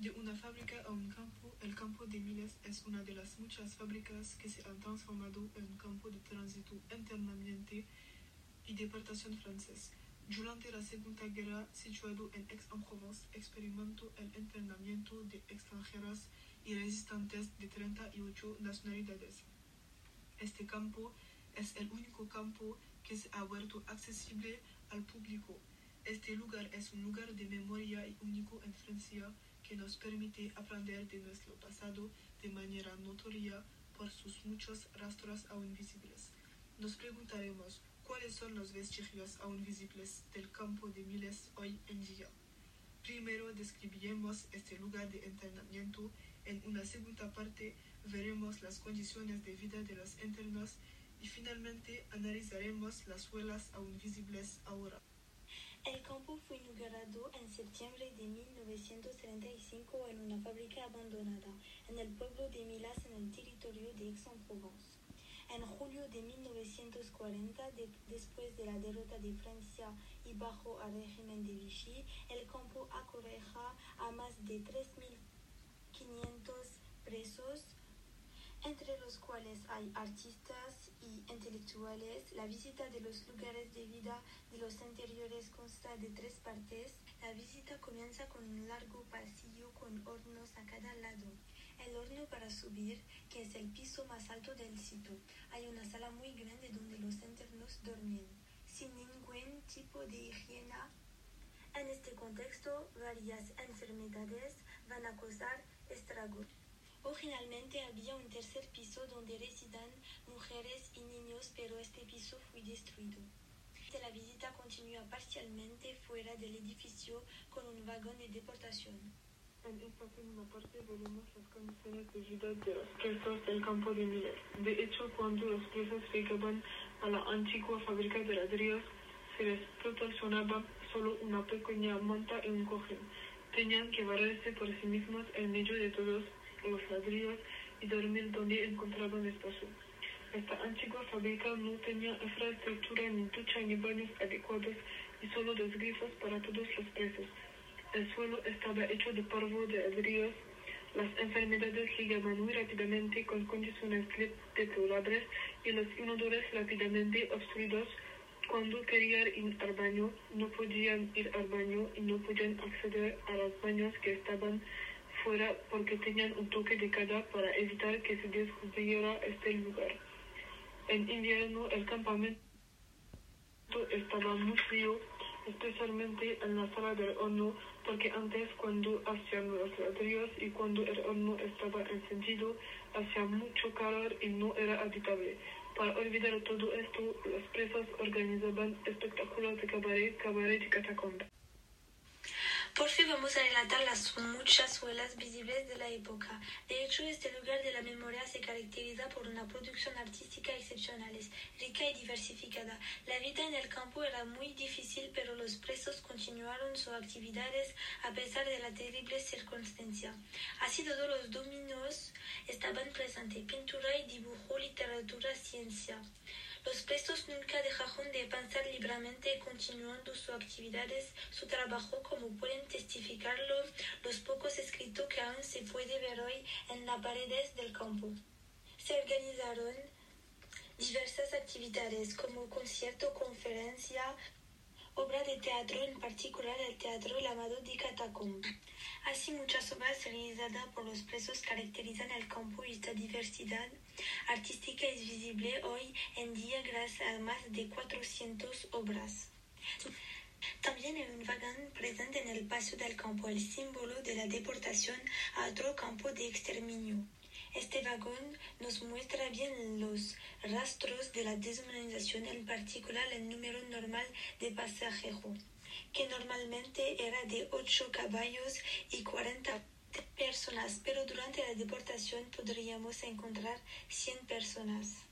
De una fábrica a un campo, el campo de Miles es una de las muchas fábricas que se han transformado en un campo de tránsito internamente y deportación francés. Durante la Segunda Guerra, situado en Aix-en-Provence, experimentó el internamiento de extranjeras y resistentes de 38 nacionalidades. Este campo es el único campo que se ha vuelto accesible al público. Este lugar es un lugar de memoria y único en Francia que nos permite aprender de nuestro pasado de manera notoria por sus muchos rastros aún visibles. Nos preguntaremos cuáles son los vestigios aún visibles del campo de Miles hoy en día. Primero describiremos este lugar de entrenamiento. En una segunda parte veremos las condiciones de vida de los internos y finalmente analizaremos las huellas aún visibles ahora. El campo fue inaugurado en septiembre de 1935 en una fábrica abandonada en el pueblo de Milas en el territorio de Aix-en-Provence. En julio de 1940, de- después de la derrota de Francia y bajo el régimen de Vichy, el campo acogeja a más de 3.500 presos, entre los cuales hay artistas y intelectuales. La visita de los lugares de vida de los interiores consta de tres partes. La visita comienza con un largo pasillo con hornos a cada lado. El horno para subir, que es el piso más alto del sitio. Hay una sala muy grande donde los internos dormían, sin ningún tipo de higiene. En este contexto, varias enfermedades van a causar estragos. Originalmente había un tercer piso donde residían mujeres y niños, pero este piso fue destruido. La visita continúa parcialmente fuera del edificio con un vagón de deportación. En esta segunda parte veremos las condiciones de vida de los presos del campo de Miles. De hecho, cuando los presos llegaban a la antigua fábrica de ladrillos, se les proporcionaba solo una pequeña manta y un cojín. Tenían que vararse por sí mismos en medio de todos los ladrillos y dormir donde encontraban espacio. Esta antigua fábrica no tenía infraestructura ni ducha ni baños adecuados y solo dos grifos para todos los presos. El suelo estaba hecho de polvo de ladrillos. Las enfermedades llegaban muy rápidamente con condiciones deplorables y los inodores rápidamente obstruidos. Cuando querían ir al baño, no podían ir al baño y no podían acceder a los baños que estaban fuera porque tenían un toque de queda para evitar que se descubriera este lugar. En invierno el campamento estaba muy frío, especialmente en la sala del horno, porque antes cuando hacían los ladrillos y cuando el horno estaba encendido, hacía mucho calor y no era habitable. Para olvidar todo esto, los presos organizaban espectáculos de cabaret, cabaret y catacomba. Por fin vamos a relatar las muchas huellas visibles de la época. De hecho, este lugar de la memoria se caracteriza por una producción artística excepcional, rica y diversificada. La vida en el campo era muy difícil, pero los presos continuaron sus actividades a pesar de la terrible circunstancia. Así todos los dominios estaban presentes, pintura y dibujo, literatura, ciencia. Los presos nunca dejaron de pensar libremente continuando sus actividades, su trabajo, como pueden testificarlo los pocos escritos que aún se puede ver hoy en las paredes del campo. Se organizaron diversas actividades como concierto, conferencia, obra de teatro, en particular el teatro llamado de Catacomb. Así muchas obras realizadas por los presos caracterizan el campo y esta diversidad artística es visible hoy en día gracias a más de 400 obras. También hay un vagón presente en el paso del campo, el símbolo de la deportación a otro campo de exterminio. Este vagón nos muestra bien los rastros de la deshumanización, en particular el número normal de pasajeros, que normalmente era de 8 caballos y 40 personas, pero durante la deportación podríamos encontrar 100 personas.